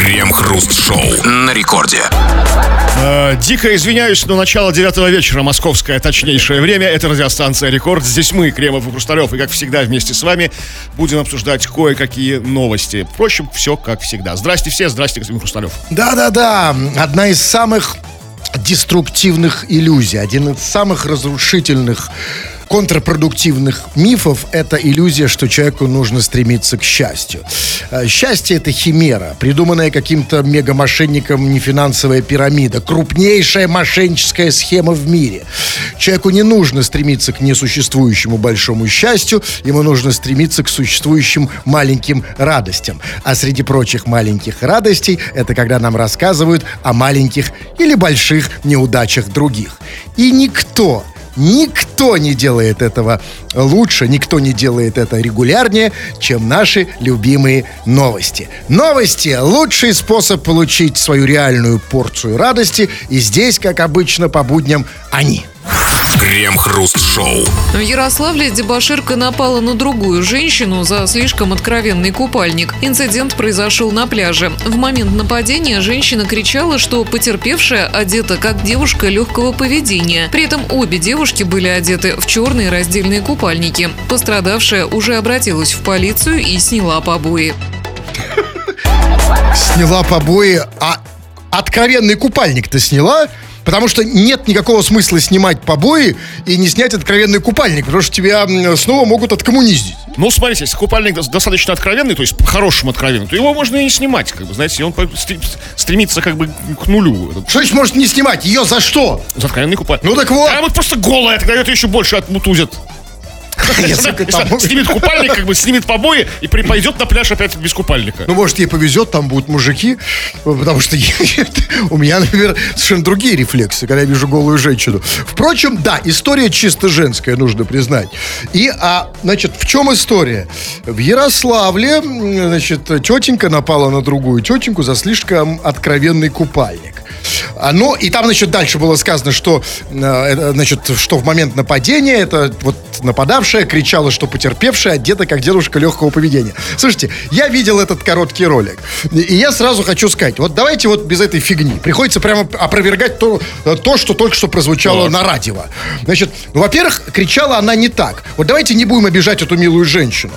Крем-хруст-шоу на рекорде. Э, дико извиняюсь, но начало девятого вечера, московское точнейшее время. Это радиостанция «Рекорд». Здесь мы, Кремов и Хрусталев, и, как всегда, вместе с вами будем обсуждать кое-какие новости. Впрочем, все как всегда. Здрасте все, здрасте, господин Хрусталев. Да-да-да, одна из самых деструктивных иллюзий, один из самых разрушительных контрпродуктивных мифов – это иллюзия, что человеку нужно стремиться к счастью. Э, счастье – это химера, придуманная каким-то мегамошенником нефинансовая пирамида, крупнейшая мошенническая схема в мире. Человеку не нужно стремиться к несуществующему большому счастью, ему нужно стремиться к существующим маленьким радостям. А среди прочих маленьких радостей – это когда нам рассказывают о маленьких или больших неудачах других. И никто Никто не делает этого лучше, никто не делает это регулярнее, чем наши любимые новости. Новости – лучший способ получить свою реальную порцию радости, и здесь, как обычно, по будням они – Крем-хруст-шоу. В Ярославле дебаширка напала на другую женщину за слишком откровенный купальник. Инцидент произошел на пляже. В момент нападения женщина кричала, что потерпевшая одета как девушка легкого поведения. При этом обе девушки были одеты в черные раздельные купальники. Пострадавшая уже обратилась в полицию и сняла побои. Сняла побои, а откровенный купальник-то сняла? Потому что нет никакого смысла снимать побои и не снять откровенный купальник, потому что тебя снова могут откоммуниздить. Ну, смотрите, если купальник достаточно откровенный, то есть по-хорошему откровенный, то его можно и не снимать, как бы, знаете, он стремится как бы к нулю. Что значит может не снимать? Ее за что? За откровенный купальник. Ну так вот. А вот просто голая, тогда это еще больше отмутузят. Снимет купальник, как бы снимет побои и пойдет на пляж опять без купальника. Ну, может, ей повезет, там будут мужики, потому что у меня, например, совершенно другие рефлексы, когда я вижу голую женщину. Впрочем, да, история чисто женская, нужно признать. И, а, значит, в чем история? В Ярославле, значит, тетенька напала на другую тетеньку за слишком откровенный купальник. А, ну, и там, значит, дальше было сказано, что, э, значит, что в момент нападения это вот нападавшая кричала, что потерпевшая одета как дедушка легкого поведения. Слушайте, я видел этот короткий ролик, и я сразу хочу сказать, вот давайте вот без этой фигни. Приходится прямо опровергать то, то что только что прозвучало вот. на радио. Значит, ну, во-первых, кричала она не так. Вот давайте не будем обижать эту милую женщину.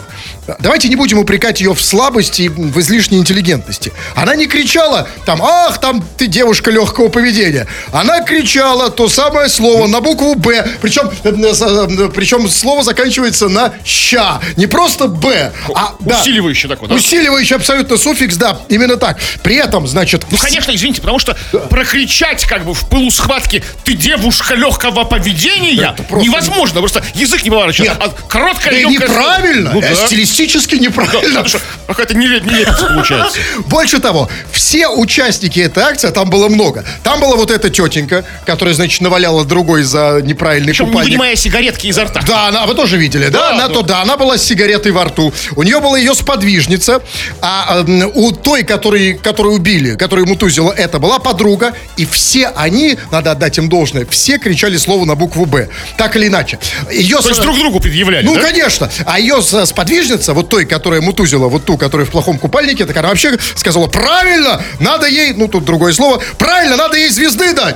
Давайте не будем упрекать ее в слабости и в излишней интеллигентности. Она не кричала там, ах, там ты девушка легкого поведения. Она кричала то самое слово на букву «Б», причем, э, э, причем слово заканчивается на «ща». Не просто «Б», а... Усиливающий да, такой, да? Усиливающий абсолютно суффикс, да, именно так. При этом, значит... Ну, конечно, извините, потому что да. прокричать как бы в пылу схватки «ты девушка легкого поведения» просто... невозможно, просто язык не поворачивается. А короткая, да неправильно, ну, да. стилистически неправильно. Да, какая-то нелепость получается. Больше того, все участники этой акции, там было много. Там была вот эта тетенька, которая, значит, наваляла другой за неправильный Причем купальник. не вынимая сигаретки изо рта. Да, она, вы тоже видели, да? да она, да. То, да, она была с сигаретой во рту. У нее была ее сподвижница, а э, у той, который, которую убили, которую мутузила, это была подруга, и все они, надо отдать им должное, все кричали слово на букву «Б». Так или иначе. Ее То с... есть друг другу предъявляли, Ну, да? конечно. А ее сподвижница, вот той, которая мутузила, вот ту, которая в плохом купальнике, так она вообще сказала, правильно, надо ей, ну, тут другое слово, правильно, надо ей звезды дать.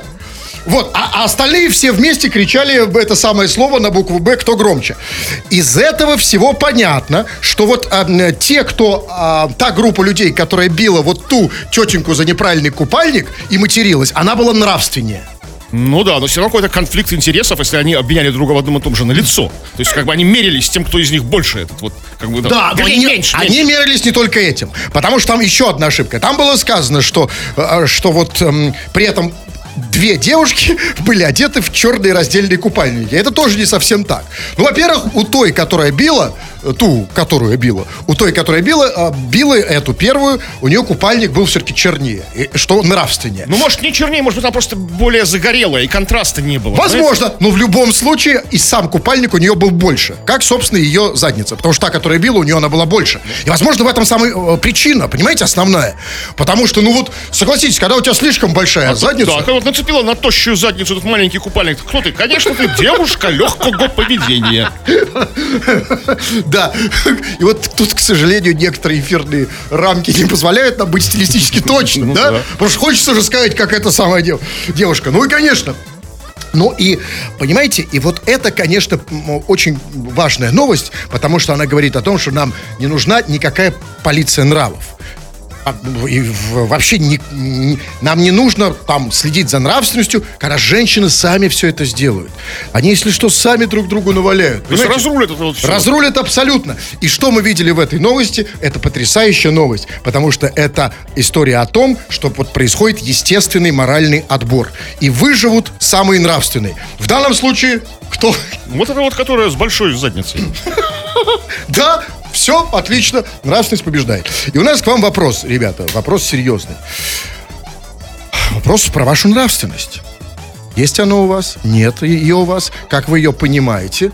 Вот, а, а остальные все вместе кричали это самое слово на букву «Б», кто громче. Из этого всего понятно, что вот а, те, кто, а, та группа людей, которая била вот ту тетеньку за неправильный купальник и материлась, она была нравственнее. Ну да, но все равно какой-то конфликт интересов, если они обменяли друга в одном и том же на лицо. То есть, как бы они мерились тем, кто из них больше этот вот, как бы, да, да они, меньше, они меньше. мерились не только этим, потому что там еще одна ошибка. Там было сказано, что, э, что вот эм, при этом две девушки были одеты в черные раздельные купальники. Это тоже не совсем так. Ну, во-первых, у той, которая била, ту, которую била, у той, которая била, а, била эту первую, у нее купальник был все-таки чернее, что нравственнее. Ну, может, не чернее, может быть, она просто более загорелая, и контраста не было. Возможно, знаете? но в любом случае и сам купальник у нее был больше, как, собственно, ее задница, потому что та, которая била, у нее она была больше. И, возможно, в этом самая э, причина, понимаете, основная. Потому что, ну вот, согласитесь, когда у тебя слишком большая а задница... Да, вот нацепила на тощую задницу этот маленький купальник. Кто ты? Конечно, ты девушка легкого поведения. Да. И вот тут, к сожалению, некоторые эфирные рамки не позволяют нам быть стилистически точным, Ну да? Потому что хочется же сказать, как эта самая дев- девушка. Ну и, конечно, ну и, понимаете, и вот это, конечно, очень важная новость, потому что она говорит о том, что нам не нужна никакая полиция нравов. А, и вообще не- не- нам не нужно там следить за нравственностью, когда женщины сами все это сделают. Они, если что, сами друг другу наваляют. То есть разрулят это вот всё. Разрулят абсолютно. И что мы видели в этой новости? Это потрясающая новость, потому что это история о том, что вот происходит естественный моральный отбор. И выживут самые нравственные. В данном случае кто? Вот это вот, которая с большой задницей. Да, все, отлично, нравственность побеждает. И у нас к вам вопрос, ребята, вопрос серьезный. Вопрос про вашу нравственность. Есть оно у вас? Нет ее у вас? Как вы ее понимаете?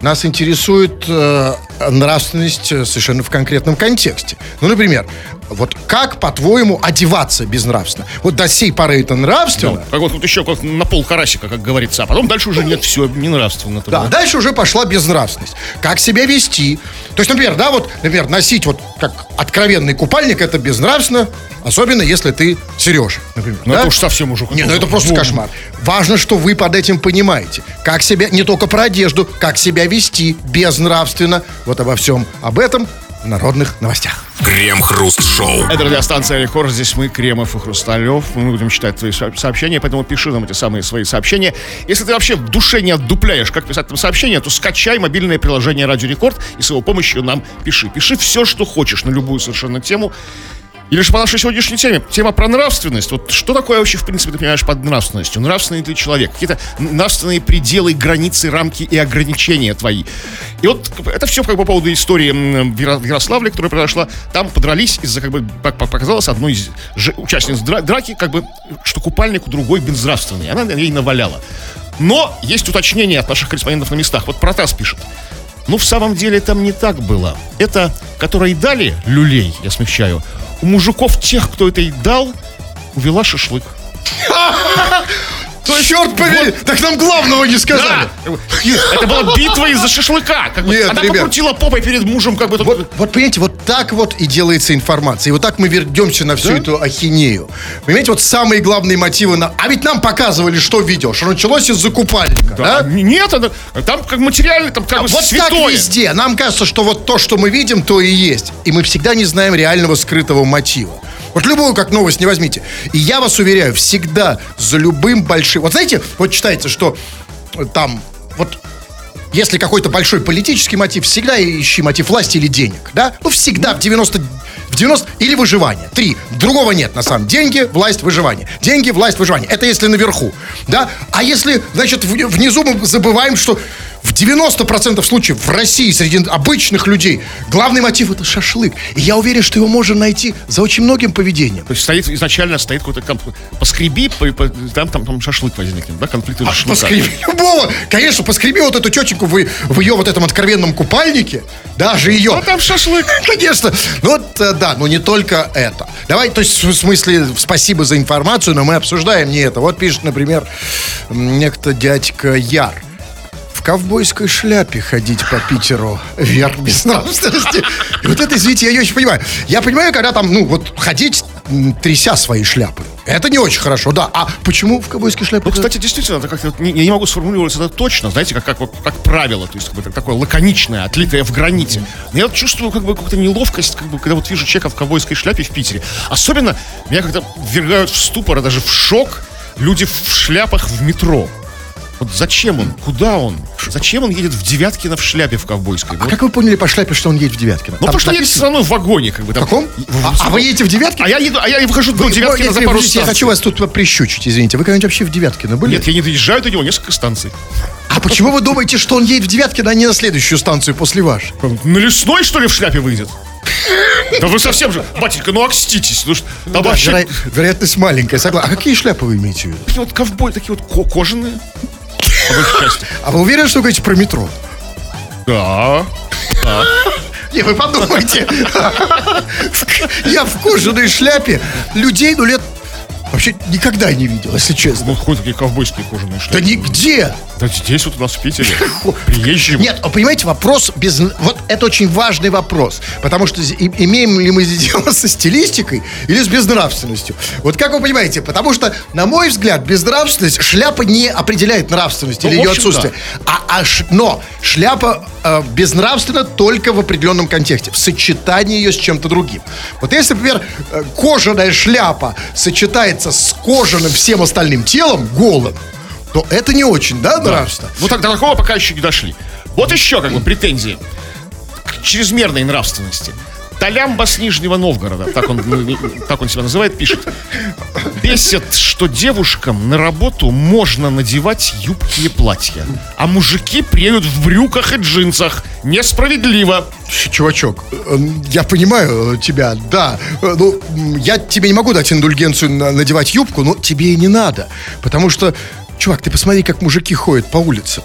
Нас интересует э, нравственность э, совершенно в конкретном контексте. Ну, например, вот как, по-твоему, одеваться безнравственно? Вот до сей поры это нравственно, Как вот тут еще как на пол карасика, как говорится. А потом дальше уже нет, все, не нравственно. Да, а дальше уже пошла безнравственность. Как себя вести. То есть, например, да, вот, например, носить вот как откровенный купальник, это безнравственно, особенно если ты Сережа, например. Ну, да? это уж совсем уже... Не, ну это просто Бум. кошмар. Важно, что вы под этим понимаете. Как себя, не только про одежду, как себя вести безнравственно. Вот обо всем об этом народных новостях. Крем-хруст-шоу. Это радиостанция Рекорд. Здесь мы, Кремов и Хрусталев. Мы будем читать твои со- сообщения, поэтому пиши нам эти самые свои сообщения. Если ты вообще в душе не отдупляешь, как писать там сообщения, то скачай мобильное приложение Радио Рекорд и с его помощью нам пиши. Пиши все, что хочешь на любую совершенно тему. Или же по нашей сегодняшней теме. Тема про нравственность. Вот что такое вообще, в принципе, ты понимаешь под нравственностью? Нравственный ты человек. Какие-то нравственные пределы, границы, рамки и ограничения твои. И вот это все как бы по поводу истории в Яро- в Ярославле, которая произошла. Там подрались из-за, как бы, как показалось, одной из участниц дра- драки, как бы, что купальник у другой безнравственный. Она ей наваляла. Но есть уточнение от наших корреспондентов на местах. Вот Протас пишет. Ну, в самом деле, там не так было. Это, которые дали люлей, я смягчаю, у мужиков тех, кто это и дал, увела шашлык. Черт побери! Так нам главного не сказали. Да! Это была битва из-за шашлыка. Как бы. Нет, Она ребят. покрутила попой перед мужем, как бы... тут- Вот, вот понимаете, вот так вот и делается информация. И вот так мы вернемся на всю эту ахинею. Понимаете, вот самые главные мотивы. На... А ведь нам показывали, что видео, что началось из-за купальника. Да, Да? Нет, это, там как материально, там как бы Вот так святое. везде. Нам кажется, что вот то, что мы видим, то и есть. И мы всегда не знаем реального скрытого мотива. Вот любую как новость не возьмите. И я вас уверяю, всегда за любым большим... Вот знаете, вот читается, что э, там вот если какой-то большой политический мотив, всегда ищи мотив власти или денег, да? Ну, всегда в 90... В 90 или выживание. Три. Другого нет, на самом деле. Деньги, власть, выживание. Деньги, власть, выживание. Это если наверху, да? А если, значит, внизу мы забываем, что в 90% случаев в России среди обычных людей главный мотив это шашлык. И я уверен, что его можно найти за очень многим поведением. То есть стоит, изначально стоит какой-то комп... поскреби, по- по- там, там, там шашлык возникнет, да, конфликт из-за шашлыка. Поскреби любого. Конечно, поскреби вот эту тетеньку в, в ее вот этом откровенном купальнике. Даже ее. А там шашлык. Конечно. Ну, вот, э, да, но не только это. Давай, то есть, в смысле, спасибо за информацию, но мы обсуждаем не это. Вот пишет, например, некто дядька Яр. В ковбойской шляпе ходить по Питеру вверх безнравственности. И вот это, извините, я не очень понимаю. Я понимаю, когда там, ну, вот ходить, тряся свои шляпы. Это не очень хорошо, да. А почему в ковбойской шляпе? Ну, кстати, действительно, это как-то вот не- я не могу сформулировать это точно, знаете, как, как, вот- как правило, то есть как бы, так- такое лаконичное, отлитое в граните. Но я вот чувствую как бы какую-то неловкость, как бы, когда вот вижу человека в ковбойской шляпе в Питере. Особенно меня как-то ввергают в ступор, а даже в шок люди в шляпах в метро. Вот зачем он? Куда он? Зачем он едет в Девяткино в шляпе в ковбойской? А Вот. как вы поняли по шляпе, что он едет в Девяткино? Ну, потому что едет все равно в вагоне, как бы. В Там, каком? В- А, а вы едете в Девяткино? А я, еду, а я выхожу до Вы- Девяткина Нет, за пару подождите, Я станций. хочу вас тут прищучить, извините. Вы когда-нибудь вообще в Девяткино были? Нет, я не доезжаю до него несколько станций. А почему вы думаете, что он едет в Девяткино, а не на следующую станцию после вашей? На лесной, что ли, в шляпе выйдет? Да вы совсем же, батенька, ну окститесь. Ну, что, там Да, вообще веро- вероятность маленькая, согласен. А какие шляпы вы имеете в виду? такие вот ковбой, такие вот ко- кожаные. По большей части. А вы уверены, что вы говорите про метро? Да. Не, вы подумайте. Я в кожаной шляпе людей, ну, лет вообще никогда не видел, если честно. Ну, какие такие ковбойские кожаные Да шляпы. нигде. Да здесь вот у нас в Питере. Приезжие. Нет, а понимаете, вопрос без... Вот это очень важный вопрос. Потому что имеем ли мы дело со стилистикой или с безнравственностью? Вот как вы понимаете? Потому что, на мой взгляд, безнравственность, шляпа не определяет нравственность Ну, или ее отсутствие. А, а ш- но шляпа э, безнравственна только в определенном контексте, в сочетании ее с чем-то другим. Вот если, например, э, кожаная шляпа сочетается с кожаным всем остальным телом, голым, то это не очень, да, нравственно? Ну так до такого пока еще не дошли. Вот еще как бы претензии к чрезмерной нравственности. Толямба с Нижнего Новгорода, так он, ну, так он себя называет, пишет. Бесит, что девушкам на работу можно надевать юбки и платья, а мужики приедут в брюках и джинсах. Несправедливо. Чувачок, э, я понимаю тебя, да. Э, Ну, я тебе не могу дать индульгенцию на- надевать юбку, но тебе и не надо. Потому что, чувак, ты посмотри, как мужики ходят по улицам.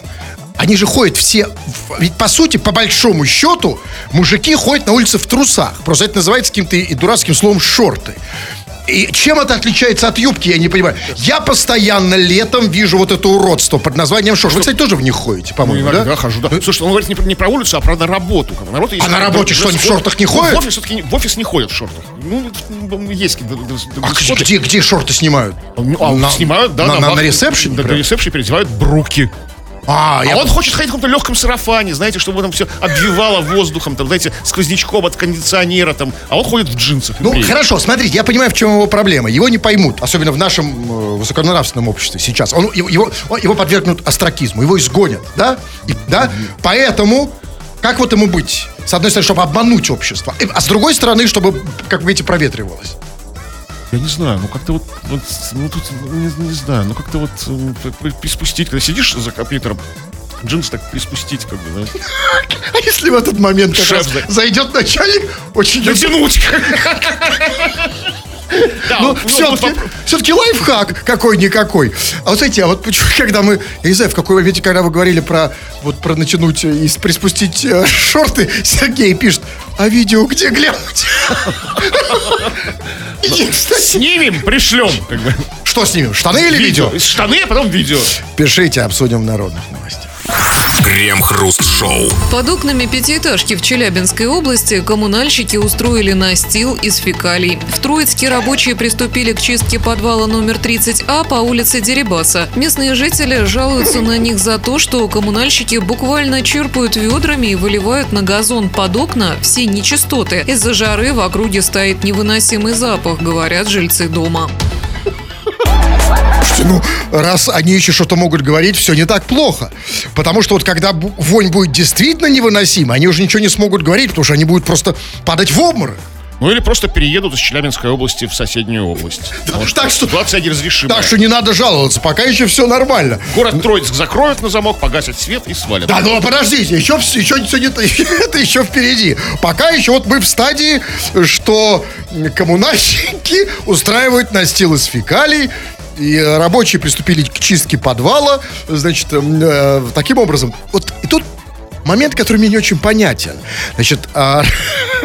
Они же ходят все... Ведь, по сути, по большому счету, мужики ходят на улице в трусах. Просто это называется каким-то и дурацким словом «шорты». И чем это отличается от юбки, я не понимаю. Я постоянно летом вижу вот это уродство под названием шорт. Вы, кстати, тоже в них ходите, Ну, по-моему, иногда да? хожу, да. Слушай, он говорит не про, не про улицу, а про на работу. Как бы. На работу есть А на работе что, они в шортах не Ну, ходят? В офис, все-таки в офис не ходят в шортах. Ну, есть А где, где шорты снимают? Ну, а На- снимают, да, на, на, на ресепшене? Да, на прям? ресепшене переодевают бруки. А, А я он хочет ходить в каком-то легком сарафане, знаете, чтобы там все обвивало воздухом, там, знаете, сквознячком от кондиционера, там. А он ходит в джинсах. Ну, бреет. хорошо, смотрите, я понимаю, в чем его проблема. Его не поймут, особенно в нашем э, высоконравственном обществе сейчас. Он, его, его, он- его подвергнут остракизму, его изгонят, да? И- да? Поэтому, как вот ему быть? С одной стороны, чтобы обмануть общество, а с другой стороны, чтобы, как видите, проветривалось. Я не знаю, ну как-то вот, вот, ну тут, ну, не, не знаю, ну как-то вот приспустить, когда сидишь за компьютером, джинсы так приспустить, как бы, знаешь. А если в этот момент как Шеф, раз да. зайдет начальник, очень Натянуть. Да, Ну, ну, все-таки, вот все-таки лайфхак какой-никакой. А вот знаете, а вот почему, когда мы, я не знаю, в какой моменте, когда вы говорили про, вот, про натянуть и приспустить э, шорты, Сергей пишет, а видео где глянуть? Снимем, пришлем, как бы. Что снимем, штаны или видео? Штаны, а потом видео. Пишите, обсудим в народных новостях. Крем-хруст-шоу. Под окнами пятиэтажки в Челябинской области коммунальщики устроили настил из фекалий. В Троицке рабочие приступили к чистке подвала номер 30А по улице Дерибаса. Местные жители жалуются на них за то, что коммунальщики буквально черпают ведрами и выливают на газон под окна все нечистоты. Из-за жары в округе стоит невыносимый запах, говорят жильцы дома. Ну, раз они еще что-то могут говорить, все не так плохо. Потому что вот когда вонь будет действительно невыносима, они уже ничего не смогут говорить, потому что они будут просто падать в обморок. Ну или просто переедут из Челябинской области в соседнюю область. Потому что Так что- ситуация неразрешимая. Так что не надо жаловаться, пока еще все нормально. Город Троицк закроют на замок, погасят свет и свалят. Да, ну а подождите, еще, еще, всё не- это еще впереди. Пока еще вот мы в стадии, что коммунальщики устраивают настил из фекалий, и рабочие приступили к чистке подвала, значит, э, таким образом. Вот и тут момент, который мне не очень понятен. Значит, а,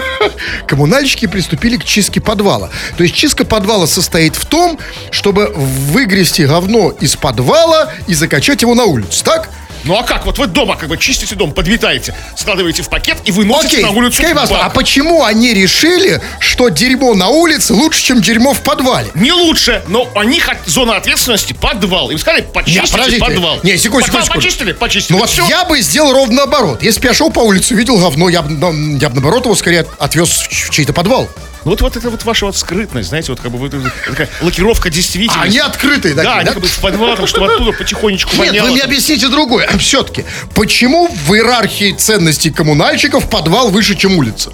коммунальщики приступили к чистке подвала. То есть чистка подвала состоит в том, чтобы выгрести говно из подвала и закачать его на улицу, так? Ну а как? Вот вы дома как бы чистите дом, подметаете, складываете в пакет и выносите Окей, на улицу. Бак. а почему они решили, что дерьмо на улице лучше, чем дерьмо в подвале? Не лучше, но у них зона ответственности подвал. Им сказали, почистите подождите. подвал. Не, секунду, Подвал секунду, почистили, почистили. Ну вот Всё. я бы сделал ровно наоборот. Если бы я шел по улице, видел говно, я бы, ну, я бы наоборот его скорее отвез в чей-то подвал. Ну вот, вот это вот ваша вот скрытность, знаете, вот как бы вот такая лакировка действительности. А они открытые Да, такие, они да? как бы в подвал, там, чтобы оттуда потихонечку Нет, воняло. вы мне объясните другое. Все-таки, почему в иерархии ценностей коммунальщиков подвал выше, чем улица?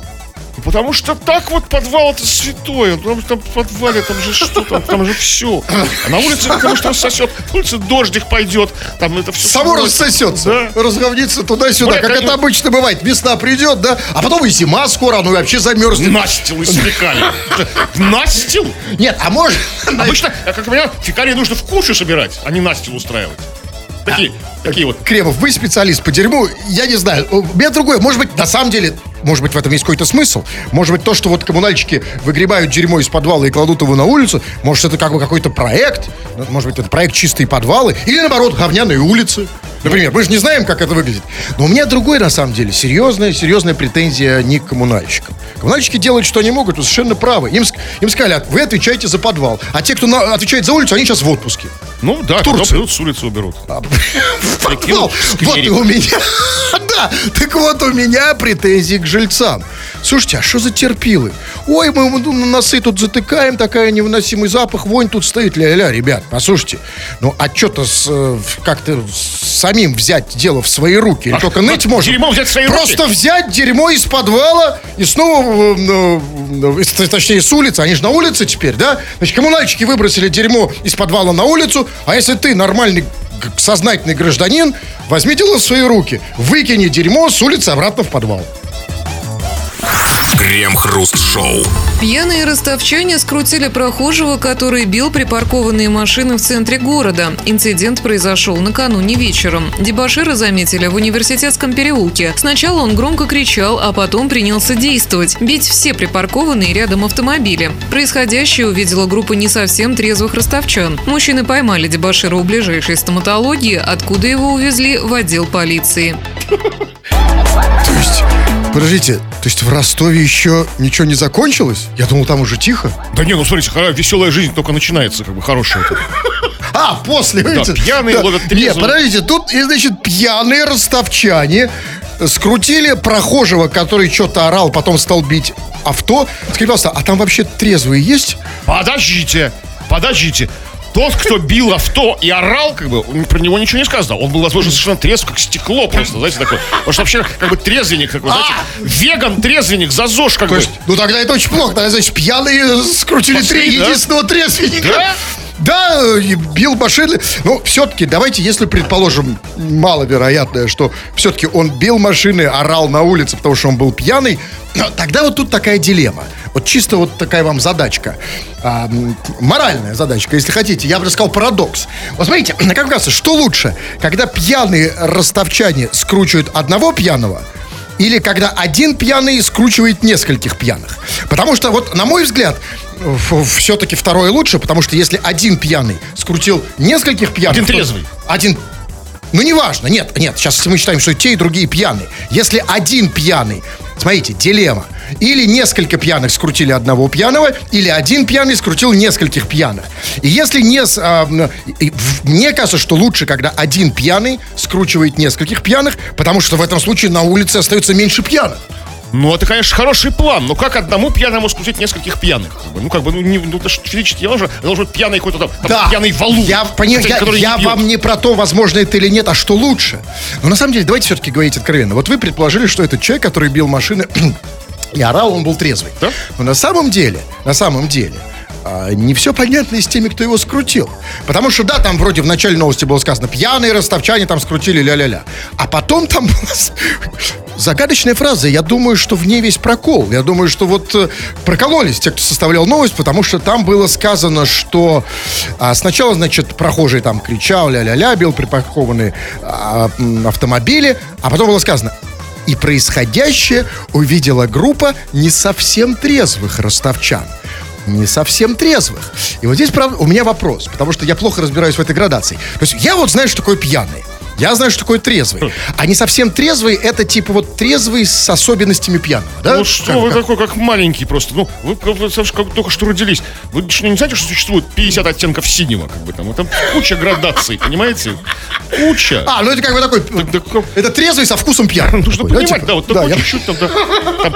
Потому что так вот подвал это святое. Потому что там в подвале там же что там, там же все. А на улице потому что сосет. На улице дождик пойдет. Там это все. Само рассосется, Да. разговнится туда-сюда, как это обычно бывает. Весна придет, да, а потом и зима скоро, оно вообще замерзнет. Настил из фекалий. Настил? Нет, а может... Обычно, как понимаю, фекалии нужно в кучу собирать, а не настил устраивать. Такие, такие вот. Кремов, вы специалист по дерьму, я не знаю. У меня другое. Может быть, на самом деле, может быть, в этом есть какой-то смысл. Может быть, то, что вот коммунальщики выгребают дерьмо из подвала и кладут его на улицу, может, это как бы какой-то проект. Может быть, это проект «Чистые подвалы». Или, наоборот, говняные улицы. Например, мы же не знаем, как это выглядит. Но у меня другой, на самом деле, серьезная, серьезная претензия не к коммунальщикам. Коммунальщики делают, что они могут, вы совершенно правы. Им, им сказали, «А вы отвечаете за подвал. А те, кто на- отвечает за улицу, они сейчас в отпуске. Ну да, Турцию. придут, с улицы уберут. В Прикинул, подвал. Вот и у меня. Да, так вот у меня претензии к жильцам. Слушайте, а что за терпилы? Ой, мы носы тут затыкаем, такая невыносимый запах, вонь тут стоит. Ля-ля, ребят, послушайте. Ну, а что-то э, как-то самим взять дело в свои руки? Или А только ныть можно? дерьмо взять в свои Просто руки? взять дерьмо из подвала и снова, э, э, э, точнее, с улицы. Они же на улице теперь, да? Значит, коммунальщики выбросили дерьмо из подвала на улицу, а если ты нормальный сознательный гражданин, возьми дело в свои руки. Выкини дерьмо с улицы обратно в подвал. Крем-хруст-шоу. Пьяные ростовчане скрутили прохожего, который бил припаркованные машины в центре города. Инцидент произошел накануне вечером. Дебашира заметили в университетском переулке. Сначала он громко кричал, а потом принялся действовать. Бить все припаркованные рядом автомобили. Происходящее увидела группа не совсем трезвых ростовчан. Мужчины поймали Дебашира у ближайшей стоматологии, откуда его увезли в отдел полиции. То есть, подождите, то есть в Ростове еще ничего не закончилось? Я думал, там уже тихо. Да не, ну смотрите, веселая жизнь только начинается, как бы хорошая. А, после, видите? пьяные ловят Нет, трезвых. подождите, тут, значит, пьяные ростовчане скрутили прохожего, который что-то орал, потом стал бить авто. Скажите, пожалуйста, а там вообще трезвые есть? Подождите, подождите. Тот, кто бил авто и орал, как бы, про него ничего не сказано. Он был, возможно, совершенно трезв, как стекло просто, знаете, такой. Потому что вообще, как бы, трезвенник, такой, знаете, веган, трезвенник, за ЗОЖ, как бы. ну тогда это очень плохо. Тогда, значит, пьяные скрутили три единственного трезвенника. Да? Да, и бил машины. Но все-таки, давайте, если предположим, маловероятное, что все-таки он бил машины, орал на улице, потому что он был пьяный, тогда вот тут такая дилемма. Вот чисто вот такая вам задачка. А, моральная задачка, если хотите. Я бы сказал парадокс. Вот смотрите, как кажется, что лучше? Когда пьяные ростовчане скручивают одного пьяного, или когда один пьяный скручивает нескольких пьяных. Потому что, вот, на мой взгляд, все-таки второе лучше, потому что если один пьяный скрутил нескольких пьяных... Один то- трезвый. Один... Ну, неважно, нет, нет, сейчас мы считаем, что те и другие пьяные. Если один пьяный, смотрите, дилемма. Или несколько пьяных скрутили одного пьяного, или один пьяный скрутил нескольких пьяных. И если не... а, мне кажется, что лучше, когда один пьяный скручивает нескольких пьяных, потому что в этом случае на улице остается меньше пьяных. Ну, это, конечно, хороший план. Но как одному пьяному скрутить нескольких пьяных? Ну, как бы, ну, не, ну, это ж физически невозможно. Должен быть пьяный какой-то там, там пьяный валу. Я, который- я, который я не вам не про то, возможно это или нет, а что лучше. Но на самом деле, давайте все-таки говорить откровенно. Вот вы предположили, что этот человек, который бил машины и орал, он был трезвый. Да. Но на самом деле, на самом деле, а, не все понятно и с теми, кто его скрутил. Потому что, да, там вроде в начале новости было сказано, пьяные ростовчане там скрутили ля-ля-ля. А потом там была загадочная фраза. Я думаю, что в ней весь прокол. Я думаю, что вот э, прокололись те, кто составлял новость, потому что там было сказано, что а, сначала, значит, прохожий там кричал ля-ля-ля, бил припаркованные а, автомобили, а потом было сказано, и происходящее увидела группа не совсем трезвых ростовчан. Не совсем трезвых. И вот здесь, правда, у меня вопрос, потому что я плохо разбираюсь в этой градации. То есть я вот знаю, что такое пьяный. Я знаю, что такое трезвый. А не совсем трезвый, это типа вот трезвый с особенностями пьяного, да? Ну что Как- вы как- такой, как маленький просто. Ну, вы, как, как только что родились. Вы что, не знаете, что существует 50 оттенков синего, как бы там? Там куча градаций, понимаете? Куча. А, ну это как бы такой... Это трезвый со вкусом пьяного. Нужно такой, понимать, типа? да, вот Да, такой я- чуть-чуть там, да, там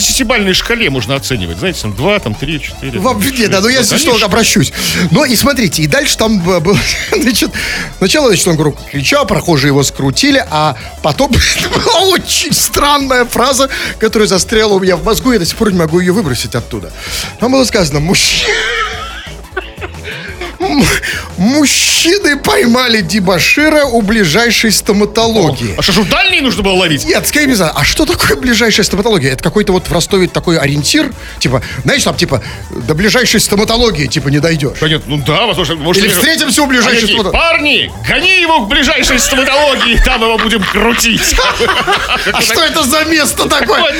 десятибальной шкале можно оценивать. Знаете, там 2, там 3, 4. Вам там, виднее, да, ну я если что, обращусь. Ну и смотрите, и дальше там было, значит, сначала, значит, он громко кричал, прохожие его скрутили, а потом была очень странная фраза, которая застряла у меня в мозгу, я до сих пор не могу ее выбросить оттуда. Там было сказано, мужчина... Мужчины поймали дебашира у ближайшей стоматологии. А что ж, в дальней нужно было ловить? Нет, скажи мне, а что такое ближайшая стоматология? Это какой-то вот в Ростове такой ориентир? Типа, знаешь, там, типа, до ближайшей стоматологии, типа, не дойдешь. Да нет, ну да, возможно. может, Или они- встретимся у Они ближайшей такие, стоматологии. Парни, гони его к ближайшей стоматологии, там его будем крутить. А что это за место такое?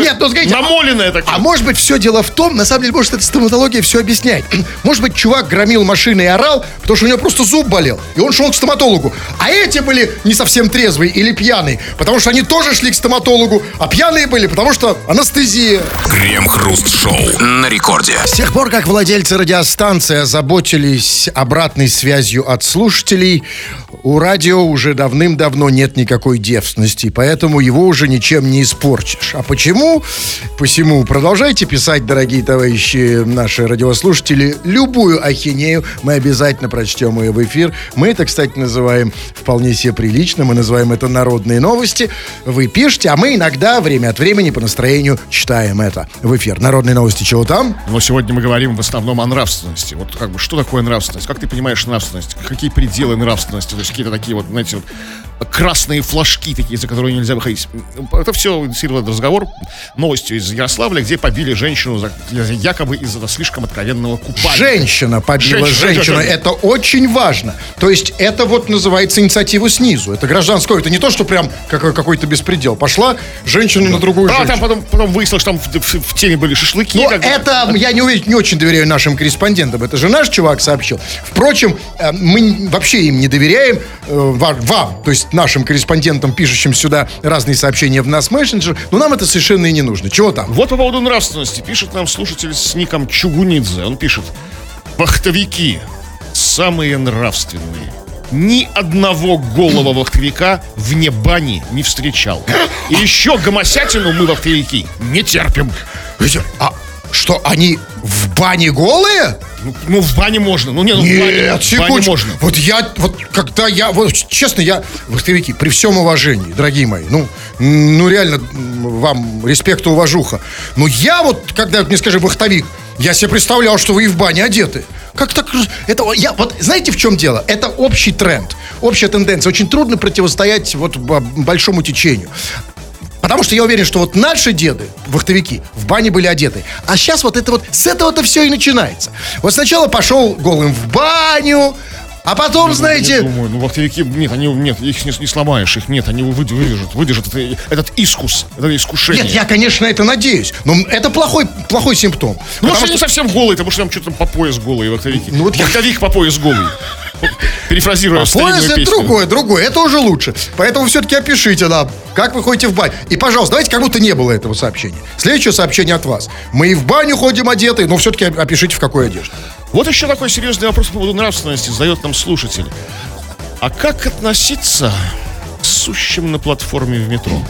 Нет, ну скажите, Намоленное такое. А может быть, все дело в том, на самом деле, может, эта стоматология все объясняет. Может быть, чувак громил машины и орал, потому что у него просто зуб болел, и он шел к стоматологу. А эти были не совсем трезвые или пьяные, потому что они тоже шли к стоматологу, а пьяные были, потому что анестезия. Крем-хруст-шоу на рекорде. С тех пор, как владельцы радиостанции озаботились обратной связью от слушателей, у радио уже давным-давно нет никакой девственности, поэтому его уже ничем не испорчишь. А почему? Посему продолжайте писать, дорогие товарищи, наши радиослушатели, любую ахинею. Мы обязательно прочтем ее в эфир. Мы это, кстати, называем вполне себе прилично. Мы называем это народные новости. Вы пишете, а мы иногда, время от времени, по настроению читаем это в эфир. Народные новости чего там? Но сегодня мы говорим в основном о нравственности. Вот как бы, что такое нравственность? Как ты понимаешь нравственность? Какие пределы нравственности? То есть какие-то такие вот, знаете, вот красные флажки такие, за которые нельзя выходить. Это все инициировал разговор новостью из Ярославля, где побили женщину за, якобы из-за слишком откровенного купания. Женщина побила Женщина, женщину. Это очень важно. То есть это вот называется инициатива снизу. Это гражданское. Это не то, что прям какой- какой-то беспредел. Пошла женщина на другую А, женщину. там потом, потом выяснилось, что там в, в- в теме были шашлыки. Бы. это я не, уверен- не очень доверяю нашим корреспондентам. Это же наш чувак сообщил. Впрочем, э, мы вообще им не доверяем, э, ва- вам, то есть нашим корреспондентам, пишущим сюда разные сообщения в нас мессенджер. Но нам это совершенно и не нужно. Чего там? Вот по поводу нравственности. Пишет нам слушатель с ником Чугунидзе. Он пишет. Вахтовики самые нравственные. Ни одного голого вахтовика вне бани не встречал. И еще гомосятину мы, вахтовики, не терпим. А что, они в бане голые? Ну, ну, в бане можно. Ну, не, ну, в бане, Нет, в бане можно. Вот я, вот когда я, вот честно, я, вахтовики, при всем уважении, дорогие мои, ну, ну реально, вам респект и уважуха. Но я вот, когда мне скажи вахтовик, я себе представлял, что вы и в бане одеты. Как так? Это, я, вот, знаете, в чем дело? Это общий тренд, общая тенденция. Очень трудно противостоять вот большому течению. Потому что я уверен, что вот наши деды, вахтовики, в бане были одеты. А сейчас вот это вот, с этого-то все и начинается. Вот сначала пошел голым в баню, а потом, Я знаете... думаю, ну, вахтовики, нет, они, нет, их не, не сломаешь, их нет, они вы- выдержат, выдержат это- этот искус, это искушение. Нет, я, конечно, это надеюсь. Но это плохой, плохой симптом. Ну, Потому они что- совсем голые, потому что там что-то по пояс голые вахтовики. Ну, вот я- Вахтовик по пояс голый. Перефразируя А старинную песню. другое, другое. Это уже лучше. Поэтому все-таки опишите нам, как вы ходите в баню. И, пожалуйста, давайте как будто не было этого сообщения. Следующее сообщение от вас. Мы и в баню ходим одеты, но все-таки опишите, в какой одежде. Вот еще такой серьезный вопрос по поводу нравственности задает нам слушатель. А как относиться к сущим на платформе в метро?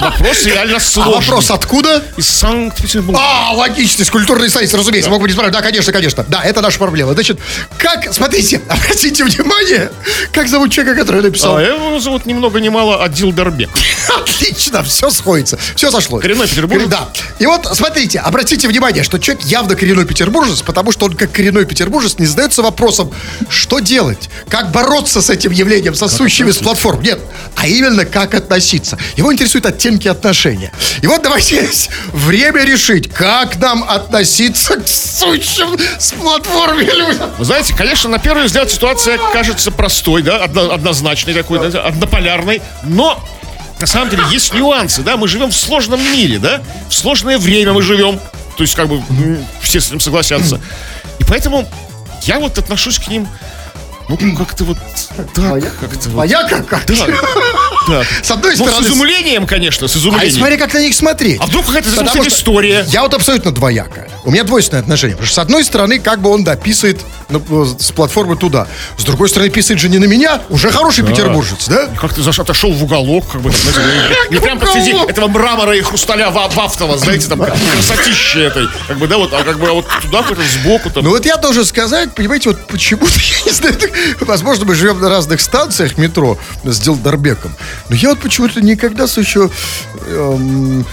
Вопрос реально А сложный. вопрос откуда? Из Санкт-Петербурга. А, логичность, культурной столицы, разумеется, могу быть правильно. Да, конечно, конечно. Да, это наша проблема. Значит, как, смотрите, обратите внимание, как зовут человека, который написал. А его зовут ни много ни мало Адил Дарбек. Отлично, все сходится, все сошло. Коренной петербуржец? Да. И вот, смотрите, обратите внимание, что человек явно коренной петербуржец, потому что он, как коренной петербуржец, не задается вопросом, что делать, как бороться с этим явлением, со сущими с платформ. Нет, а именно, как относиться. Его интересуют оттенки отношения. И вот давайте время решить, как нам относиться к сущим с платформе людям. Вы знаете, конечно, на первый взгляд ситуация кажется простой, да, одно- однозначной такой, да, однополярной, но на самом деле есть нюансы, да, мы живем в сложном мире, да, в сложное время мы живем, то есть как бы все с этим согласятся. И поэтому я вот отношусь к ним, ну, как-то вот так, как-то вот. А я как? как? Да, да. С одной Ну, с стороны... изумлением, конечно, с А изумлением. смотри, как на них смотреть. А вдруг какая-то Потому история? Я вот абсолютно двояко. У меня двойственное отношение. Потому что с одной стороны, как бы он дописывает ну, с платформы туда. С другой стороны, писает же не на меня. Уже хороший петербуржец, да? Как ты заш- отошел в уголок, как бы, не прям посреди этого мрамора и хрусталя ва- вафтова, знаете, там красотища этой, как бы, да, вот, а как бы а вот туда какой-то сбоку там. Ну вот я должен сказать, понимаете, вот почему-то, я не знаю, возможно, мы живем на разных станциях метро с Дилдарбеком, но я вот почему-то никогда с еще эм,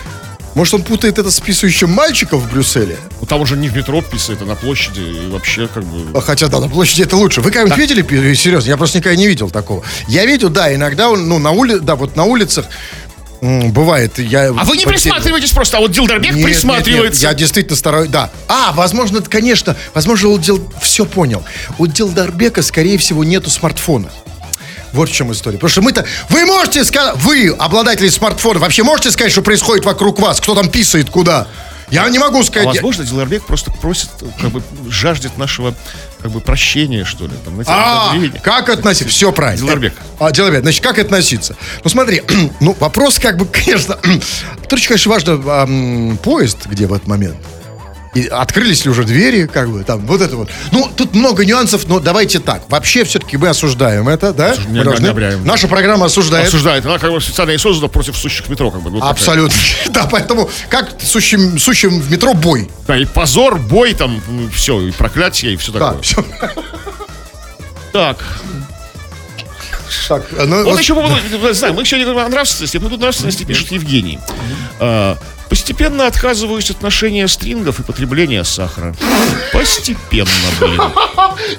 Может, он путает это с писающим мальчиком в Брюсселе? Ну, там уже не в метро писает, а на площади. И вообще, как бы... А Хотя, да, на площади это лучше. Вы когда-нибудь видели, серьезно, я просто никогда не видел такого. Я видел, да, иногда он, ну, на улице, да, вот на улицах бывает. Я А вы не присматриваетесь просто, а вот Дилдербек Нет, присматривается. нет, нет, я действительно стараюсь, да. А, возможно, конечно, возможно, у Дил... все понял. У Дилдарбека, скорее всего, нету смартфона. Вот в чем история. Потому что мы-то... Вы можете сказать... Вы, обладатели смартфона, вообще можете сказать, что происходит вокруг вас? Кто там писает куда? Я не могу А сказать. возможно, Дилдербек просто просит, как бы, жаждет нашего, как бы, прощения, что ли. Там, знаете, А, как относиться? Все правильно. Диларбек. А, Диларбек, значит, как относиться? Ну, смотри, ну, вопрос как бы, конечно, тут, конечно, важно, а, поезд где в этот момент? И открылись ли уже двери, как бы, там, вот это вот. Ну, тут много нюансов, но давайте так. Вообще, все-таки мы осуждаем это, да? Осуж- Мы не должны- одобряем. Наша программа осуждает. Осуждает. Она как бы специально и создана против сущих метро, как бы. ну, такая. Абсолютно. Да, поэтому, как сущим, сущим в метро бой. Да, и позор, бой там, все, и проклятие, и все Да, такое. все. Так. Так, ну, Вот вот- еще вы знаете, мы сегодня говорим о нравственности, по поводу нравственности пишет Евгений. А, Постепенно отказываюсь от ношения стрингов и потребления сахара. Постепенно, блин.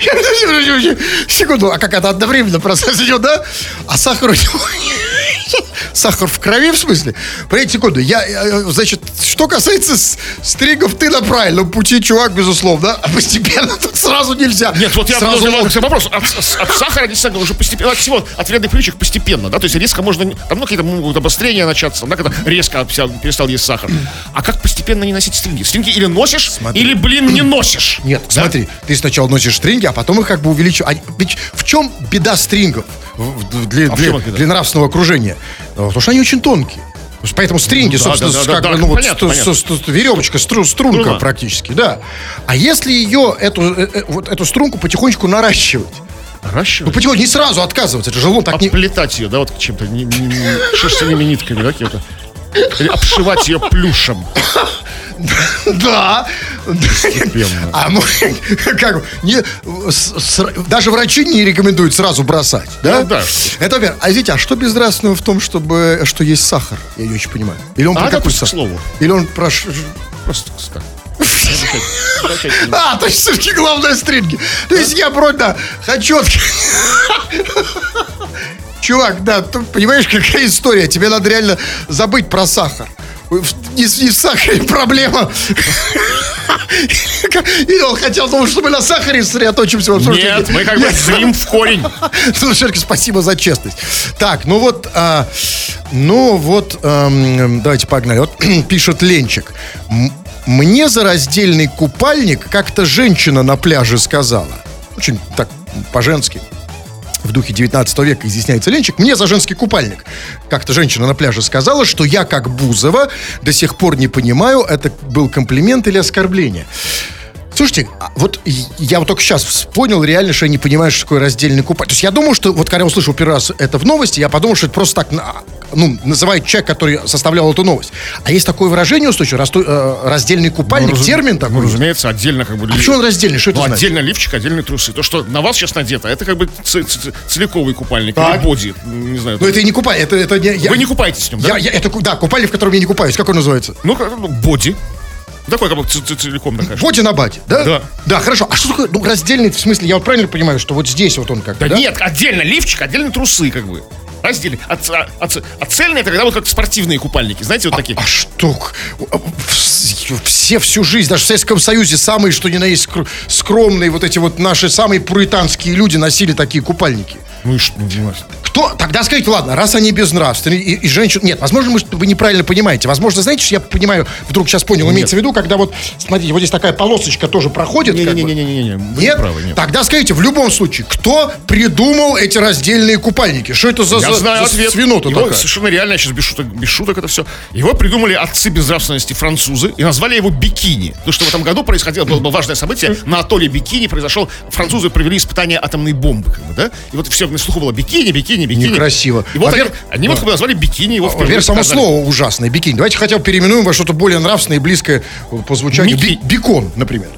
Секунду, а как это одновременно процесс идет, да? А сахар у него... Сахар в крови, в смысле? Подождите секунду, я, значит, что касается стригов, ты на правильном пути, чувак, безусловно, а постепенно тут сразу нельзя. Нет, вот я сразу задал вопрос. От, от сахара действительно уже постепенно, от всего, от вредных привычек постепенно, да, то есть резко можно, там, ну, какие-то могут обострения начаться, да, когда резко перестал есть сахар. А как постепенно не носить стринги? Стринги или носишь, или, блин, не носишь. Нет, Да? смотри, ты сначала носишь стринги, а потом их как бы увеличиваешь. А в чем беда стрингов для, А для- для нравственного окружения? Ну, Потому что они очень тонкие. Поэтому стринги, Ну да, собственно, да, да, с- как да, бы, да, ну, вот понятно, стру- понятно. стру- стру- веревочка, стру- струнка Струна. практически, да. А если ее, эту, э, э, вот эту струнку потихонечку наращивать? Ну, Наращивать? потихоньку, не сразу отказываться, это же так не... Оплетать ее, да, вот чем-то, не, не- не- шерстяными нитками, да, каким-то. Обшивать ее плюшем. Да. А мы, как не, с- с- даже врачи не рекомендуют сразу бросать, да? Ну да. Это верно. А извините, а что безнравственного в том, чтобы, что есть сахар? Я не очень понимаю. Или он А про какой к сахар? слову. Или он про... Просто так. А, то есть все-таки главное стринги. То есть я просто хочу... Чувак, да, ты понимаешь, какая история? Тебе надо реально забыть про сахар. Не, не в сахаре проблема. И он хотел, думал, что мы на сахаре сосредоточимся. Нет, мы как бы зрим в корень. Ну, все-таки спасибо за честность. Так, ну вот, а, ну вот, ам, давайте погнали. Вот пишет Ленчик. Мне за раздельный купальник как-то женщина на пляже сказала. Очень так по-женски. В духе 19 века изъясняется Ленчик. Мне за женский купальник. Как-то женщина на пляже сказала, что я, как Бузова, до сих пор не понимаю, это был комплимент или оскорбление. Слушайте, а вот я вот только сейчас понял реально, что я не понимаю, что такое раздельный купальник. То есть я думал, что вот когда услышал первый раз это в новости, я подумал, что это просто так ну, называет человек, который составлял эту новость. А есть такое выражение устойчивое, расто- э, раздельный купальник, Ну, разу- термин такой. Ну, разумеется, отдельно как бы... а почему он раздельный? Что это Ну, значит? отдельно лифчик, отдельные трусы. То, что на вас сейчас надето, это как бы ц- ц- целиковый купальник Так. или боди. Не знаю. Ну это и не купальник, это, это не... я- Вы не купаетесь в нем, Я, да? я- это, ку- да, купальник, в котором я не купаюсь. Как он называется? Ну, боди. Такой как бы целиком такая. штука. Боди на баде, да? Да. Да, хорошо. А что такое, ну, раздельный, в смысле, я вот правильно понимаю, что вот здесь вот он как Да, да? нет, отдельно лифчик, отдельно трусы как бы. Раздельно. А, а- а а цельные это когда вот как спортивные купальники, знаете, вот такие. А что? Все всю жизнь, даже в Советском Союзе, самые, что ни на есть, скр- скромные, вот эти вот наши самые пуританские люди носили такие купальники. Ну и что? Кто? Тогда скажите, ладно, раз они безнравственные, и, и женщин... Нет, возможно, может, вы неправильно понимаете. Возможно, знаете, что я понимаю, вдруг сейчас понял, имеется в виду, когда вот, смотрите, вот здесь такая полосочка тоже проходит. Не-не-не-не-не. Вы Нет? не правы, нет. Тогда скажите, в любом случае, кто придумал эти раздельные купальники? Что это за, Я за, знаю за ответ. свинота Его такая? совершенно реально, я сейчас без шуток, без шуток это все. Его придумали отцы безнравственности французы и назвали его бикини. Потому что в этом году происходило, было, было важное событие. На атолле Бикини произошел, французы провели испытание атомной бомбы, как бы, да? И вот все на слуху было бикини, бикини, бикини. Некрасиво. И вот Во-первых, они, они вот как бы назвали бикини, его впервые Во-первых, само слово ужасное, бикини. Давайте хотя бы переименуем во что-то более нравственное и близкое по звучанию. Мики. Бекон, например.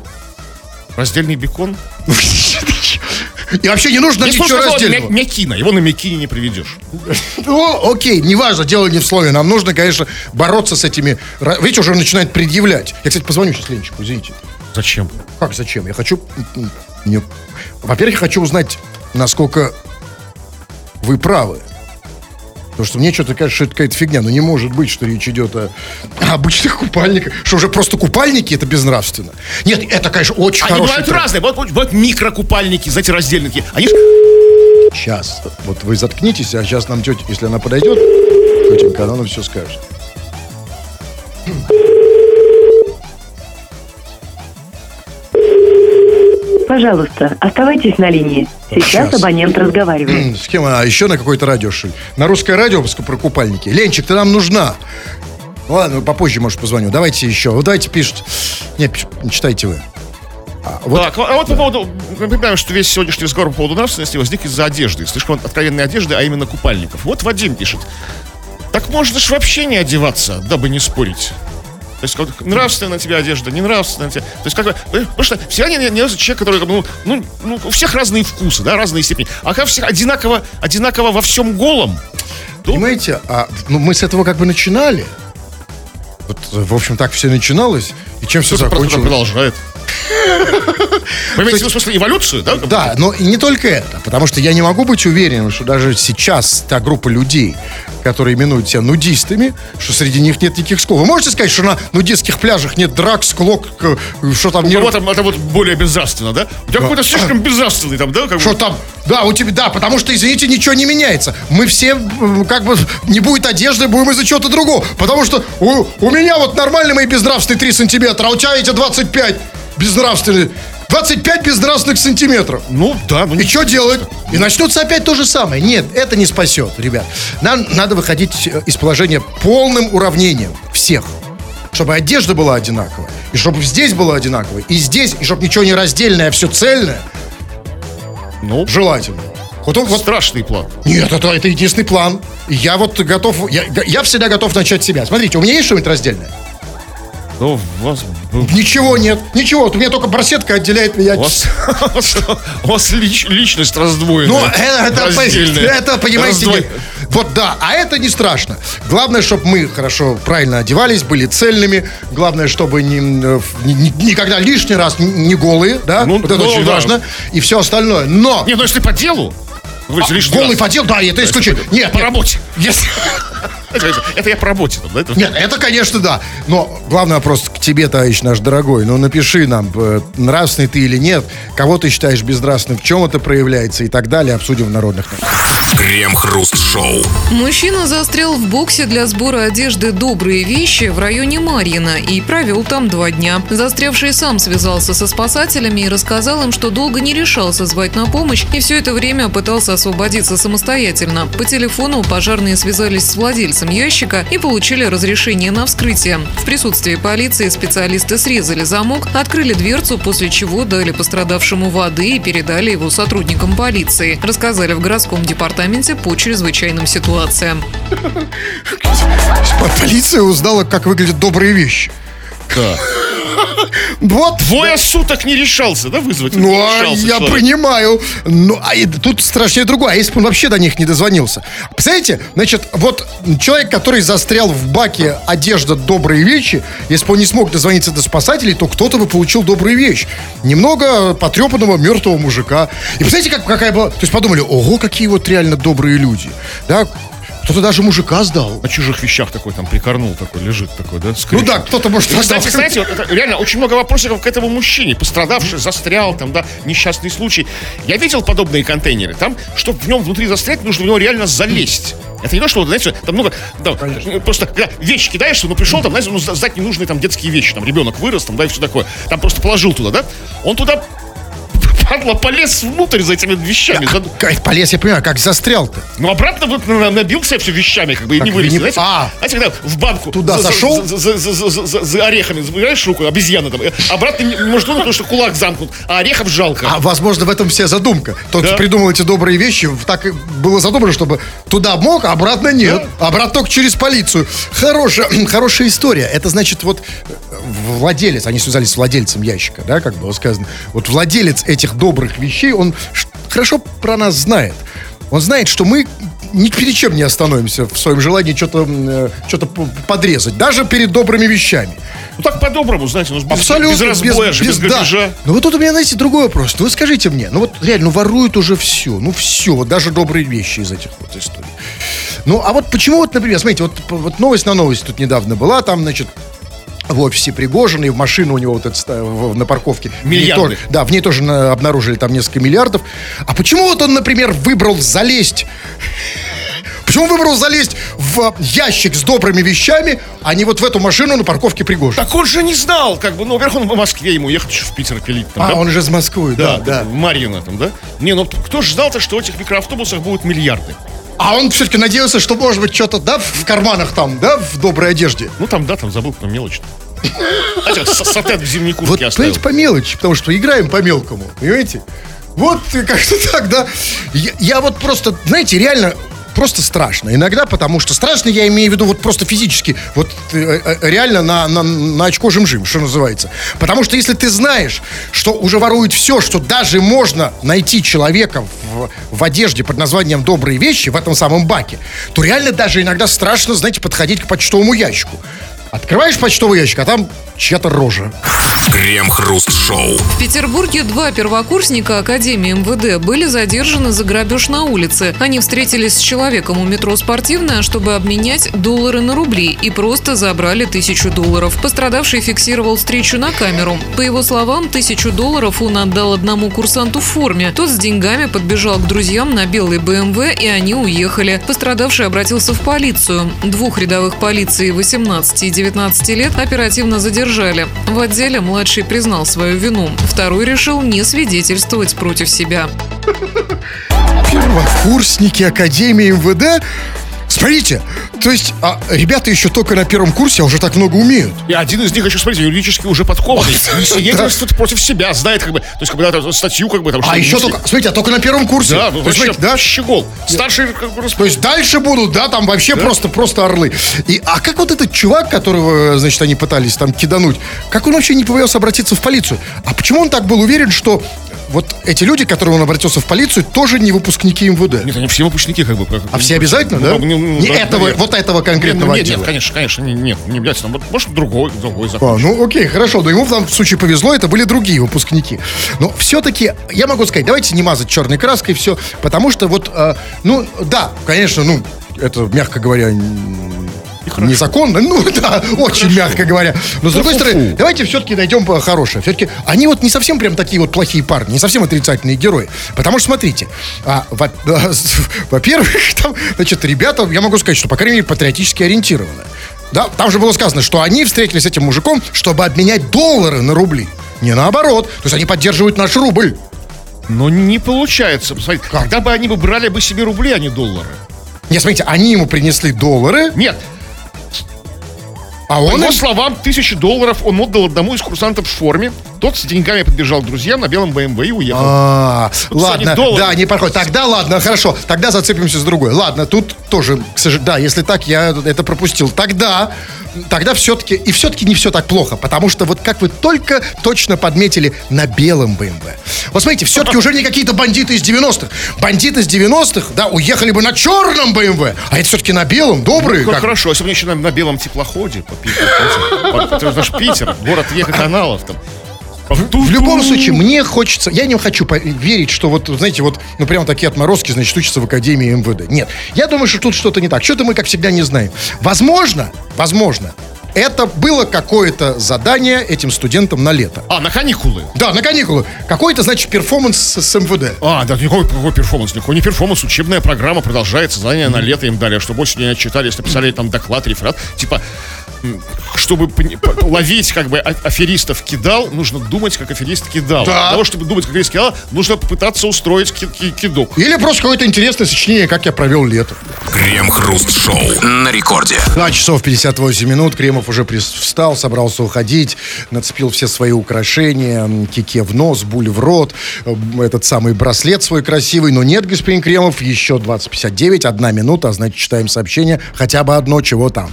Раздельный бекон. И вообще не нужно Есть ничего слово мя- раздельного. мякина, его на мякине не приведешь. Ну, окей, неважно, дело не в слове. Нам нужно, конечно, бороться с этими... Видите, уже начинает предъявлять. Я, кстати, позвоню сейчас Ленчику, извините. Зачем? Как, зачем? Я хочу... м, не- Во-первых, я хочу узнать, насколько вы правы. Потому что мне что-то кажется, что это какая-то фигня. Но не может быть, что речь идет о, о обычных купальниках. Что уже просто купальники это безнравственно. Нет, это, конечно, очень Они хороший бывают тренд. разные. Вот, вот, вот микрокупальники, знаете, раздельники. Они ж Сейчас. Вот вы заткнитесь, а сейчас нам тетя, если она подойдет, тетенька, она нам все скажет. Пожалуйста, оставайтесь на линии. Сейчас Щас. абонент разговаривает. С кем она? А еще на какое-то радио, что ли? На русское радио про купальники. Ленчик, ты нам нужна. Ну Ладно, попозже, может, позвоню. Давайте еще. Вот давайте пишите. Не, читайте вы. А, вот Так, а вот по поводу, мы понимаем, что весь сегодняшний разговор по поводу нравственности возник из-за одежды, слишком откровенной одежды, а именно купальников. Вот Вадим пишет, так можно ж вообще не одеваться, дабы не спорить. То есть, как, нравственная на тебя одежда, не нравственная на тебя. То есть, как бы, потому что всегда не, не, не человек, который, как ну, ну, ну, у всех разные вкусы, да, разные степени. А когда всех одинаково, одинаково во всем голом, то Понимаете, а, ну, мы с этого как бы начинали. Вот, в общем, так все начиналось. И чем все закончилось? продолжает. Понимаете, ну, в смысле, эволюцию, да? Да, но и не только это, потому что я не могу быть уверенным, что даже сейчас та группа людей, которые именуют себя нудистами, что среди них нет никаких склок. Вы можете сказать, что на нудистских пляжах нет драк, склок, к- что там не... Ну, вот, это вот более безнравственно, да? У тебя какой-то слишком безнравственный там, да? Как бы? Что там? Да, у тебя, да, потому что, извините, ничего не меняется. Мы все, м, как бы, не будет одежды, будем из-за чего-то другого. Потому что у, у меня вот нормальные мои безнравственные 3 сантиметра, а у тебя эти 25 безнравственные. 25 безнравственных сантиметров. Ну, да, ну И что делать? И начнется опять то же самое. Нет, это не спасет, ребят. Нам надо выходить э, из положения полным уравнением всех. Чтобы одежда была одинаковая. И чтобы здесь было одинаково. И здесь, и чтобы ничего не раздельное, а все цельное. Ну, Желательно. Вот, он- вот страшный план. нет, это, это единственный план. Я вот готов, я, я всегда готов начать себя. Смотрите, у меня есть что-нибудь раздельное? Ну, у вас, у Ничего нет, ничего. Вот у меня только барсетка отделяет меня. вас, у вас лич- личность раздвоенная. Ну, это, это, это, понимаете, Раздвой- вот да, а это не страшно. Главное, чтобы мы хорошо, правильно одевались, были цельными. Главное, чтобы не, э, ни- никогда лишний раз не- не голые, да? Ну, вот это ну, очень да. важно. И все остальное. Но Не, ну если по делу, вы лишний голый раз. подел, да, это исключение. Нет, По нет. работе. Если- Это, я по работе. Там, да, это- Нет, это, конечно, да. Но главный вопрос к тебе, товарищ наш дорогой. Ну, напиши нам, э, нравственный ты или нет, кого ты считаешь безнравственным, в чем это проявляется и так далее. Обсудим в народных. Крем-хруст-шоу. Мужчина застрял в боксе для сбора одежды «Добрые вещи» в районе Марьина и провел там два дня. Застрявший сам связался со спасателями и рассказал им, что долго не решался звать на помощь и все это время пытался освободиться самостоятельно. По телефону пожарные связались с владельцем ящика и получили разрешение на вскрытие. В присутствии полиции специалисты срезали замок, открыли дверцу, после чего дали пострадавшему воды и передали его сотрудникам полиции. Рассказали в городском департаменте по чрезвычайным ситуациям. По- Полиция узнала, как выглядят добрые вещи. Да. Вот. Двое суток не решался, да, вызвать? Ну, а я человек. понимаю. Ну, а и тут страшнее другое. А если бы он вообще до них не дозвонился? Представляете, значит, вот человек, который застрял в баке одежда добрые вещи, если бы он не смог дозвониться до спасателей, то кто-то бы получил добрую вещь. Немного потрепанного мертвого мужика. И представляете, как, какая была... То есть подумали, ого, какие вот реально добрые люди. Да, кто-то даже мужика сдал. На чужих вещах такой там прикорнул, такой лежит такой, да? Ну скрючен. да, кто-то может... И, кстати, знаете, вот это реально очень много вопросиков к этому мужчине. Пострадавший, застрял, там, да, несчастный случай. Я видел подобные контейнеры. Там, чтобы в нем внутри застрять, нужно в него реально залезть. Это не то, что, вот, знаете, там много, да, просто когда вещи кидаешься, ну пришел там, знаете, ну сда- сдать ненужные там детские вещи, там ребенок вырос, там, да, и все такое. Там просто положил туда, да? Он туда, падла, полез внутрь за этими вещами. за- Как полез, я понимаю, как застрял-то? ну, обратно вот на- набил себя все вещами, как бы, и Как не бы вылез. не- Знаете, А. знаете, когда в банку Туда за, за- зашел? За, за- за- за- за- за орехами забираешь руку, обезьяна там, обратно не, не может тронуть, потому что кулак замкнут, а орехов жалко. А возможно, в этом вся задумка. Тот, Да. кто придумал эти добрые вещи, так и было задумано, чтобы туда мог, а обратно нет. Обратно только через полицию. Хорошая, хорошая история. Это значит, вот э, владелец, они связались с владельцем ящика, да, как было сказано. Вот владелец этих добрых вещей, он хорошо про нас знает. Он знает, что мы ни перед чем не остановимся в своем желании что-то э, что-то п- подрезать, даже перед добрыми вещами. Ну так по-доброму, знаете, ну без, Абсолютно. без разбоя, же, без, да. грабежа. Ну вот тут у меня, знаете, другой вопрос. Ну вы скажите мне, ну вот реально, ну воруют уже все. Ну все, вот даже добрые вещи из этих вот историй. Ну а вот почему вот, например, смотрите, вот, вот новость на новость тут недавно была, там, значит, в офисе Пригожина, и в машину у него вот это на парковке. В ней Миллиарды. да, в ней тоже на- обнаружили там несколько миллиардов. А почему вот он, например, выбрал залезть Почему выбрал залезть в ящик с добрыми вещами, а не вот в эту машину на парковке Пригожина? Так он же не знал, как бы, ну, во-первых, он в Москве, ему ехать еще в Питер пилить. там, А, да? он же из Москвы, да, да, да. в Марьино там, да? Не, ну кто же ждал-то, что в этих микроавтобусах будут миллиарды? А он все-таки надеялся, что может быть что-то, да, в карманах там, да, в доброй одежде. Ну там, да, там забыл, там мелочь. Хотя сатет в зимней Вот, куртке оставил. понимаете, по мелочи, потому что играем по мелкому, понимаете? Вот э, как-то так, да. Я, я вот просто, знаете, реально просто страшно. Иногда, потому что страшно я имею в виду вот просто физически, вот э, э, реально на, на, на очко жим-жим, что называется. Потому что если ты знаешь, что уже воруют все, что даже можно найти человека в, в одежде под названием «добрые вещи» в этом самом баке, то реально даже иногда страшно, знаете, подходить к почтовому ящику. Открываешь почтовый ящик, а там чья-то рожа. Крем-хруст-шоу. В Петербурге два первокурсника Академии МВД были задержаны за грабеж на улице. Они встретились с человеком у метро «Спортивная», чтобы обменять доллары на рубли и просто забрали тысячу долларов. Пострадавший фиксировал встречу на камеру. По его словам, тысячу долларов он отдал одному курсанту в форме. Тот с деньгами подбежал к друзьям на белый БМВ, и они уехали. Пострадавший обратился в полицию. Двух рядовых полиции 18 и 19 лет оперативно задержали. В отделе младший признал свою вину. Второй решил не свидетельствовать против себя. Первокурсники Академии МВД. Смотрите, то есть а, ребята еще только на первом курсе, а уже так много умеют. И один из них еще, смотрите, юридически уже подкованный. Свидетельствует против себя, знает, как бы, то есть, когда эту статью, как бы, там, А еще только, смотрите, а только на первом курсе. Да, ну, вообще, да? щегол. Старший, как бы, То есть дальше будут, да, там вообще просто, просто орлы. И, а как вот этот чувак, которого, значит, они пытались там кидануть, как он вообще не побоялся обратиться в полицию? А почему он так был уверен, что вот эти люди, к которым он обратился в полицию, тоже не выпускники МВД? Нет, они все выпускники, как бы. как- А все обязательно, Ну, да? ну, ну, Не да, этого, наверное. вот этого конкретного Ну, нет, отдела. нет, конечно, конечно, не- нет, не обязательно. Может, другой, другой закон. А, ну окей, хорошо, но ему в данном случае повезло, это были другие выпускники. Но все-таки, я могу сказать, давайте не мазать черной краской все, потому что вот, э, ну, да, конечно, ну, это, мягко говоря, незаконно, ну да, очень мягко говоря. Но с другой стороны, давайте все-таки найдем хорошее. Все-таки они вот не совсем прям такие вот плохие парни, не совсем отрицательные герои. Потому что, смотрите, а, во- а, во-первых, там, значит, ребята, я могу сказать, что, по крайней мере, патриотически ориентированы. Да, там же было сказано, что они встретились с этим мужиком, чтобы обменять доллары на рубли. Не наоборот. То есть они поддерживают наш рубль. Но не получается. Посмотрите, когда бы они бы брали бы себе рубли, а не доллары. Не, смотрите, они ему принесли доллары, Нет, а по он его им- словам, тысячи долларов он отдал одному из курсантов в форме. Тот с деньгами подбежал к друзьям на белом БМВ и уехал. А, ладно, да, не проходит. Тогда ладно, хорошо. Тогда зацепимся с другой. Ладно, тут тоже, к сожалению, да, если так, я это пропустил. Тогда, тогда все-таки, и все-таки не все так плохо, потому что вот как вы только точно подметили на белом БМВ. Вот смотрите, все-таки уже не какие-то бандиты из 90-х. Бандиты из 90-х, да, уехали бы на черном БМВ, а это все-таки на белом, добрые. Как как- хорошо, если бы они еще на, на белом теплоходе понимаете? Это наш Питер, город каналов. Там. В любом случае, мне хочется, я не хочу верить, что вот, знаете, вот, ну, прям такие отморозки, значит, учатся в Академии МВД. Нет, я думаю, что тут что-то не так. Что-то мы, как всегда, не знаем. Возможно, возможно, это было какое-то задание этим студентам на лето. А, на каникулы. Да, на каникулы. Какой-то, значит, перформанс с, МВД. А, да, никакой, никакой перформанс, никакой не перформанс, учебная программа продолжается, задания на лето им дали, чтобы осенью не отчитали, если писали там доклад, реферат, типа, чтобы ловить как бы а- аферистов кидал, нужно думать, как аферист кидал. Да. Для того, чтобы думать, как аферист кидал, нужно попытаться устроить ки- ки- кидок. Или просто какое-то интересное сочинение, как я провел лето. Крем-хруст-шоу на рекорде. 2 часов 58 минут. Кремов уже встал, собрался уходить, нацепил все свои украшения, кике в нос, буль в рот, этот самый браслет свой красивый. Но нет, господин Кремов, еще 20.59, одна минута, а значит, читаем сообщение, хотя бы одно, чего там.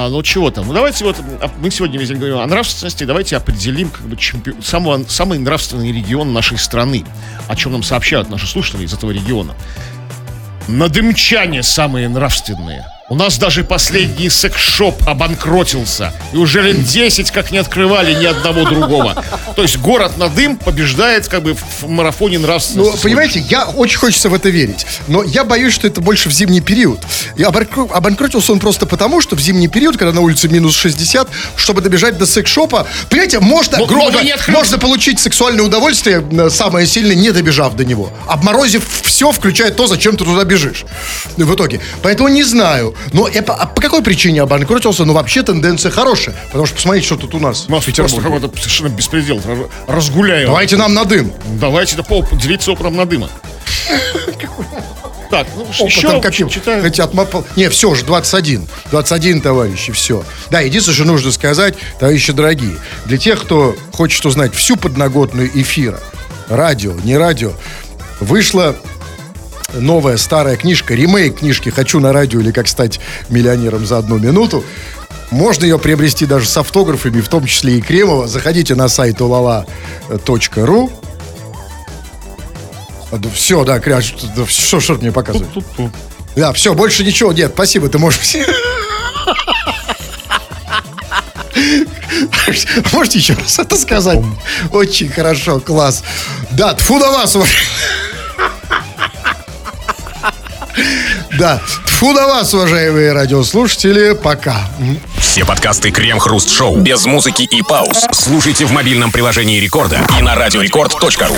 А, ну чего там? Ну давайте вот, а, мы сегодня весь день говорим о нравственности, давайте определим как бы чемпи... самого, самый нравственный регион нашей страны, о чем нам сообщают наши слушатели из этого региона. Надымчане самые нравственные. У нас даже последний секс-шоп обанкротился. И уже лет 10 как не открывали ни одного другого. То есть город Надым побеждает как бы в марафоне нравственности. Ну, понимаете, я очень хочется в это верить. Но я боюсь, что это больше в зимний период. И обанкротился он просто потому, что в зимний период, когда на улице минус 60, чтобы добежать до секс-шопа, понимаете, можно, Ну, грубо, ну, открыли. можно получить сексуальное удовольствие, э, самое сильное, не добежав до него. Обморозив все, включая то, зачем ты туда бежишь. В итоге. Поэтому не знаю. Но по, а по какой причине обанкротился? Ну, вообще тенденция хорошая. Потому что посмотрите, что тут у нас У нас в просто какой-то совершенно беспредел. Р- Разгуляем. Давайте нам на дым. Давайте да, по, делиться опытом надыма. Так, ну Опытом еще каким? читаю. Хотят мапал- Не, все же, 21. 21, товарищи, все. Да, единственное, что нужно сказать, товарищи дорогие, для тех, кто хочет узнать всю подноготную эфира, радио, не радио, вышла новая старая книжка, ремейк книжки «Хочу на радио» или «Как стать миллионером за одну минуту». Можно ее приобрести даже с автографами, в том числе и Кремова. Заходите на сайт olala.ru все, да, кря, что, что, мне показываешь? Да, все, больше ничего нет, спасибо, ты можешь... Можете еще раз это сказать? Очень хорошо, класс. Да, тфу на вас, уваж- Да, тфу на вас, уважаемые радиослушатели, пока. Все подкасты Крем-Хруст Шоу без музыки и пауз слушайте в мобильном приложении Рекорда и на радиорекорд.ру.